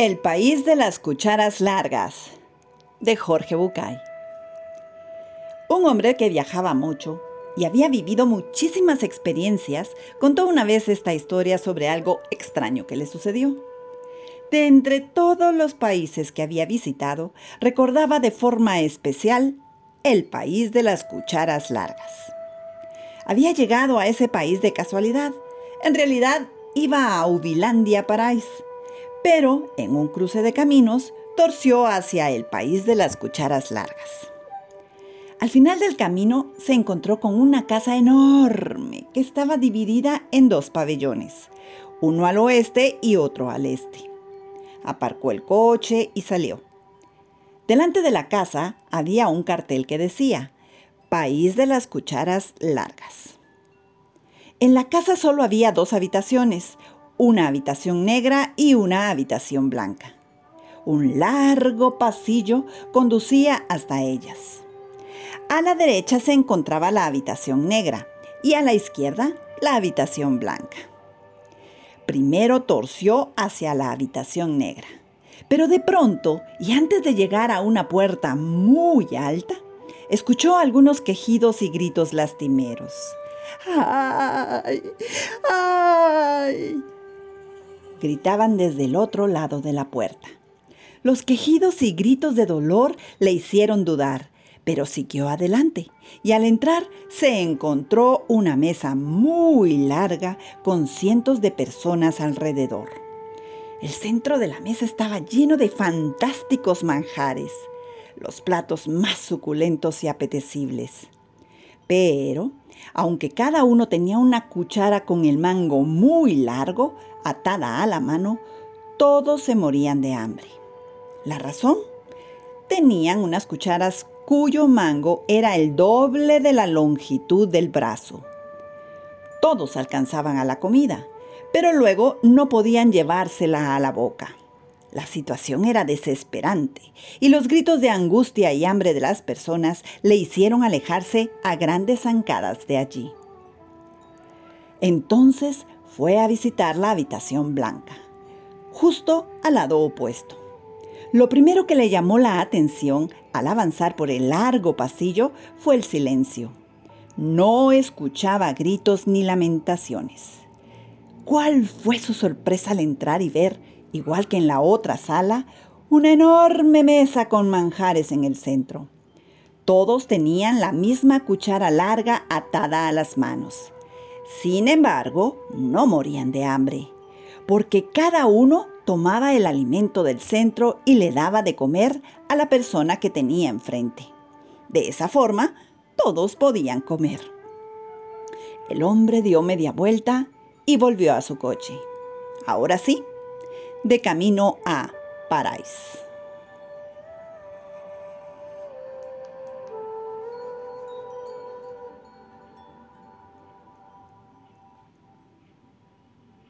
El país de las cucharas largas, de Jorge Bucay. Un hombre que viajaba mucho y había vivido muchísimas experiencias contó una vez esta historia sobre algo extraño que le sucedió. De entre todos los países que había visitado, recordaba de forma especial el país de las cucharas largas. Había llegado a ese país de casualidad. En realidad iba a Ubilandia Parais pero en un cruce de caminos torció hacia el país de las cucharas largas. Al final del camino se encontró con una casa enorme que estaba dividida en dos pabellones, uno al oeste y otro al este. Aparcó el coche y salió. Delante de la casa había un cartel que decía, País de las Cucharas Largas. En la casa solo había dos habitaciones, una habitación negra y una habitación blanca. Un largo pasillo conducía hasta ellas. A la derecha se encontraba la habitación negra y a la izquierda la habitación blanca. Primero torció hacia la habitación negra, pero de pronto, y antes de llegar a una puerta muy alta, escuchó algunos quejidos y gritos lastimeros. ¡Ay! ¡Ay! Gritaban desde el otro lado de la puerta. Los quejidos y gritos de dolor le hicieron dudar, pero siguió adelante y al entrar se encontró una mesa muy larga con cientos de personas alrededor. El centro de la mesa estaba lleno de fantásticos manjares, los platos más suculentos y apetecibles. Pero, aunque cada uno tenía una cuchara con el mango muy largo, atada a la mano, todos se morían de hambre. ¿La razón? Tenían unas cucharas cuyo mango era el doble de la longitud del brazo. Todos alcanzaban a la comida, pero luego no podían llevársela a la boca. La situación era desesperante y los gritos de angustia y hambre de las personas le hicieron alejarse a grandes zancadas de allí. Entonces fue a visitar la habitación blanca, justo al lado opuesto. Lo primero que le llamó la atención al avanzar por el largo pasillo fue el silencio. No escuchaba gritos ni lamentaciones. ¿Cuál fue su sorpresa al entrar y ver igual que en la otra sala, una enorme mesa con manjares en el centro. Todos tenían la misma cuchara larga atada a las manos. Sin embargo, no morían de hambre, porque cada uno tomaba el alimento del centro y le daba de comer a la persona que tenía enfrente. De esa forma, todos podían comer. El hombre dio media vuelta y volvió a su coche. Ahora sí, de camino a Parais.